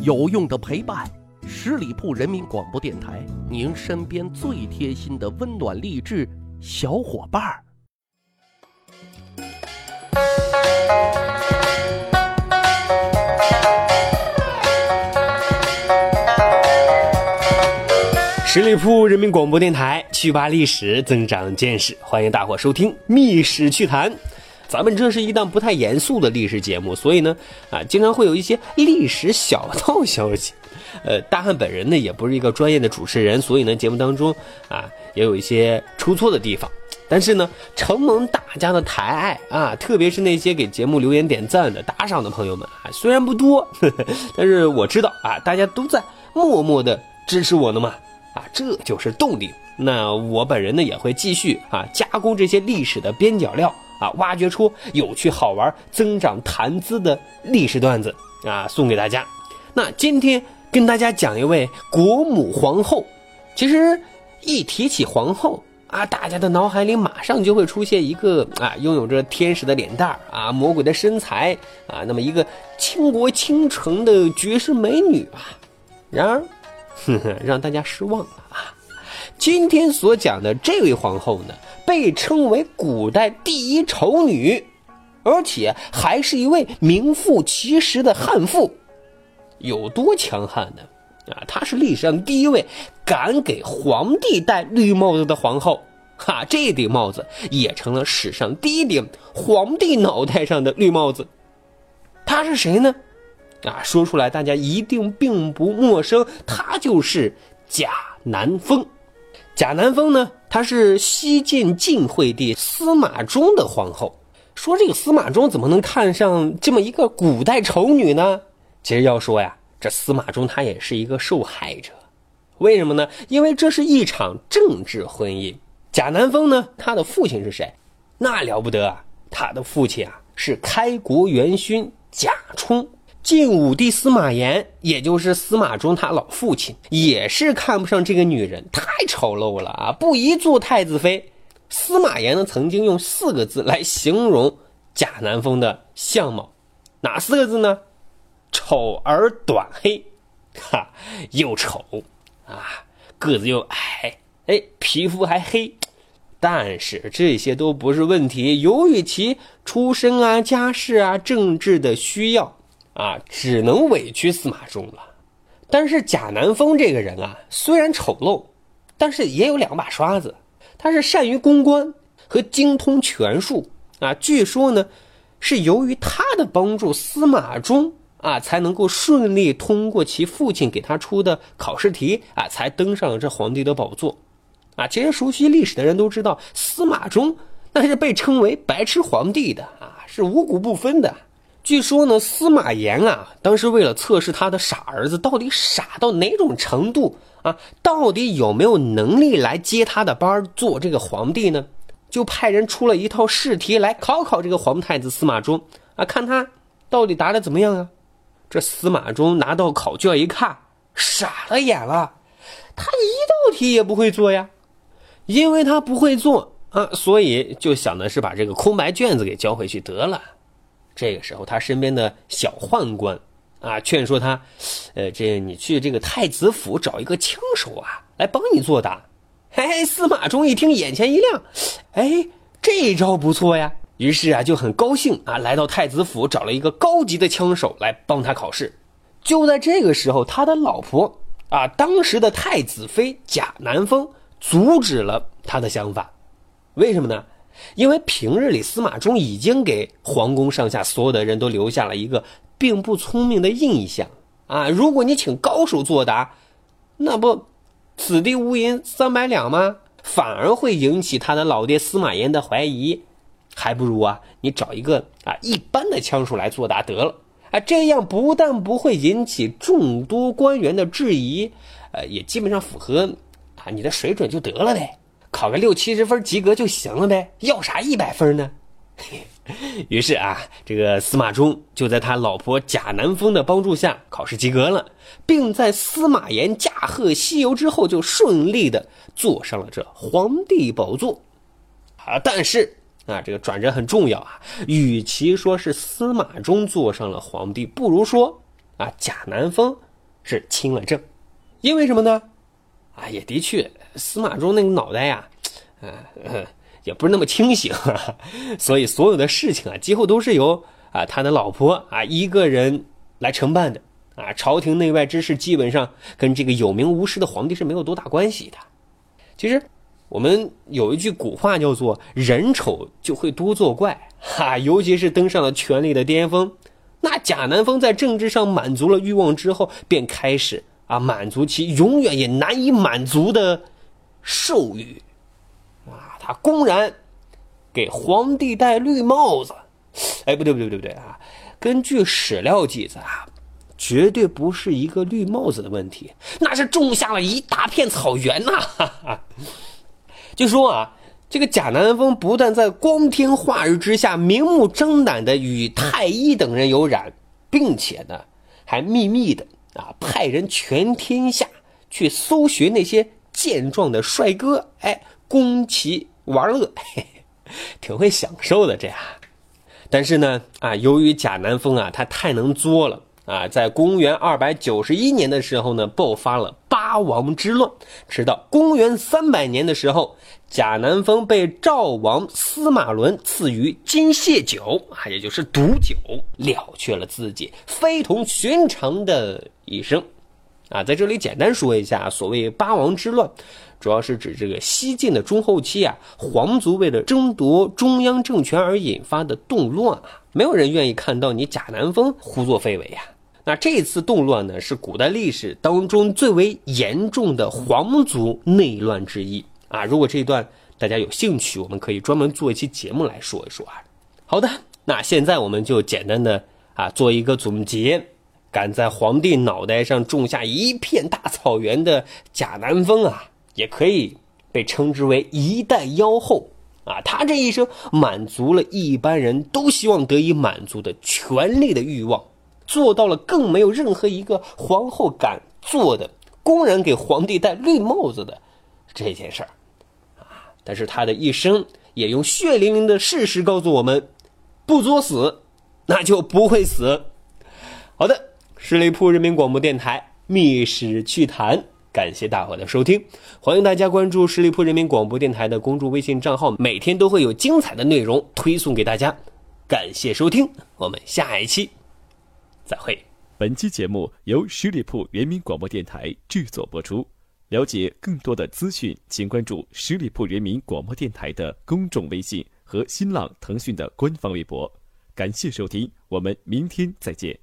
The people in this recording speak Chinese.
有用的陪伴，十里铺人民广播电台，您身边最贴心的温暖励志小伙伴儿。十里铺人民广播电台，趣吧历史，增长见识，欢迎大伙收听《密史趣谈》。咱们这是一档不太严肃的历史节目，所以呢，啊，经常会有一些历史小道消息。呃，大汉本人呢也不是一个专业的主持人，所以呢，节目当中啊也有一些出错的地方。但是呢，承蒙大家的抬爱啊，特别是那些给节目留言点赞的打赏的朋友们啊，虽然不多，呵 呵但是我知道啊，大家都在默默的支持我呢嘛，啊，这就是动力。那我本人呢也会继续啊加工这些历史的边角料。啊，挖掘出有趣好玩、增长谈资的历史段子啊，送给大家。那今天跟大家讲一位国母皇后。其实一提起皇后啊，大家的脑海里马上就会出现一个啊，拥有着天使的脸蛋儿啊，魔鬼的身材啊，那么一个倾国倾城的绝世美女啊。然而，呵呵，让大家失望了。今天所讲的这位皇后呢？被称为古代第一丑女，而且还是一位名副其实的悍妇，有多强悍呢？啊，她是历史上第一位敢给皇帝戴绿帽子的皇后，哈，这顶帽子也成了史上第一顶皇帝脑袋上的绿帽子。她是谁呢？啊，说出来大家一定并不陌生，她就是贾南风。贾南风呢？她是西晋晋惠帝司马衷的皇后。说这个司马衷怎么能看上这么一个古代丑女呢？其实要说呀，这司马衷他也是一个受害者。为什么呢？因为这是一场政治婚姻。贾南风呢，他的父亲是谁？那了不得啊！他的父亲啊是开国元勋贾充。晋武帝司马炎，也就是司马衷他老父亲，也是看不上这个女人，太丑陋了啊，不宜做太子妃。司马炎呢，曾经用四个字来形容贾南风的相貌，哪四个字呢？丑而短黑，哈，又丑啊，个子又矮，哎，皮肤还黑。但是这些都不是问题，由于其出身啊、家世啊、政治的需要。啊，只能委屈司马衷了。但是贾南风这个人啊，虽然丑陋，但是也有两把刷子。他是善于公关和精通权术啊。据说呢，是由于他的帮助，司马衷啊才能够顺利通过其父亲给他出的考试题啊，才登上了这皇帝的宝座。啊，其实熟悉历史的人都知道，司马衷那是被称为白痴皇帝的啊，是五谷不分的。据说呢，司马炎啊，当时为了测试他的傻儿子到底傻到哪种程度啊，到底有没有能力来接他的班做这个皇帝呢，就派人出了一套试题来考考这个皇太子司马衷啊，看他到底答的怎么样啊。这司马衷拿到考卷一看，傻了眼了，他一道题也不会做呀，因为他不会做啊，所以就想的是把这个空白卷子给交回去得了。这个时候，他身边的小宦官啊，劝说他，呃，这你去这个太子府找一个枪手啊，来帮你作答。嘿，司马衷一听，眼前一亮，哎，这招不错呀。于是啊，就很高兴啊，来到太子府找了一个高级的枪手来帮他考试。就在这个时候，他的老婆啊，当时的太子妃贾南风阻止了他的想法。为什么呢？因为平日里司马衷已经给皇宫上下所有的人都留下了一个并不聪明的印象啊！如果你请高手作答，那不此地无银三百两吗？反而会引起他的老爹司马炎的怀疑，还不如啊，你找一个啊一般的枪手来作答得了啊！这样不但不会引起众多官员的质疑，呃，也基本上符合啊你的水准就得了呗。考个六七十分及格就行了呗，要啥一百分呢？于是啊，这个司马衷就在他老婆贾南风的帮助下考试及格了，并在司马炎驾鹤西游之后，就顺利的坐上了这皇帝宝座。啊，但是啊，这个转折很重要啊，与其说是司马衷坐上了皇帝，不如说啊，贾南风是亲了政。因为什么呢？啊，也的确，司马衷那个脑袋呀，嗯、也不是那么清醒，所以所有的事情啊，几乎都是由啊他的老婆啊一个人来承办的。啊，朝廷内外之事基本上跟这个有名无实的皇帝是没有多大关系的。其实，我们有一句古话叫做“人丑就会多作怪”，哈，尤其是登上了权力的巅峰，那贾南风在政治上满足了欲望之后，便开始啊满足其永远也难以满足的兽欲，啊，他公然给皇帝戴绿帽子，哎，不对不对不对不对啊，根据史料记载啊。绝对不是一个绿帽子的问题，那是种下了一大片草原呐！就说啊，这个贾南风不但在光天化日之下明目张胆的与太医等人有染，并且呢，还秘密的啊派人全天下去搜寻那些健壮的帅哥，哎，供其玩乐，嘿嘿，挺会享受的这样。但是呢，啊，由于贾南风啊，他太能作了。啊，在公元二百九十一年的时候呢，爆发了八王之乱。直到公元三百年的时候，贾南风被赵王司马伦赐予金屑酒，啊，也就是毒酒，了却了自己非同寻常的一生。啊，在这里简单说一下，所谓八王之乱，主要是指这个西晋的中后期啊，皇族为了争夺中央政权而引发的动乱啊，没有人愿意看到你贾南风胡作非为呀。那这次动乱呢，是古代历史当中最为严重的皇族内乱之一啊！如果这一段大家有兴趣，我们可以专门做一期节目来说一说啊。好的，那现在我们就简单的啊做一个总结。敢在皇帝脑袋上种下一片大草原的贾南风啊，也可以被称之为一代妖后啊！他这一生满足了一般人都希望得以满足的权力的欲望。做到了更没有任何一个皇后敢做的，公然给皇帝戴绿帽子的这件事儿，啊！但是他的一生也用血淋淋的事实告诉我们：不作死，那就不会死。好的，十里铺人民广播电台《密史趣谈》，感谢大伙的收听，欢迎大家关注十里铺人民广播电台的公众微信账号，每天都会有精彩的内容推送给大家。感谢收听，我们下一期。再会。本期节目由十里铺人民广播电台制作播出。了解更多的资讯，请关注十里铺人民广播电台的公众微信和新浪、腾讯的官方微博。感谢收听，我们明天再见。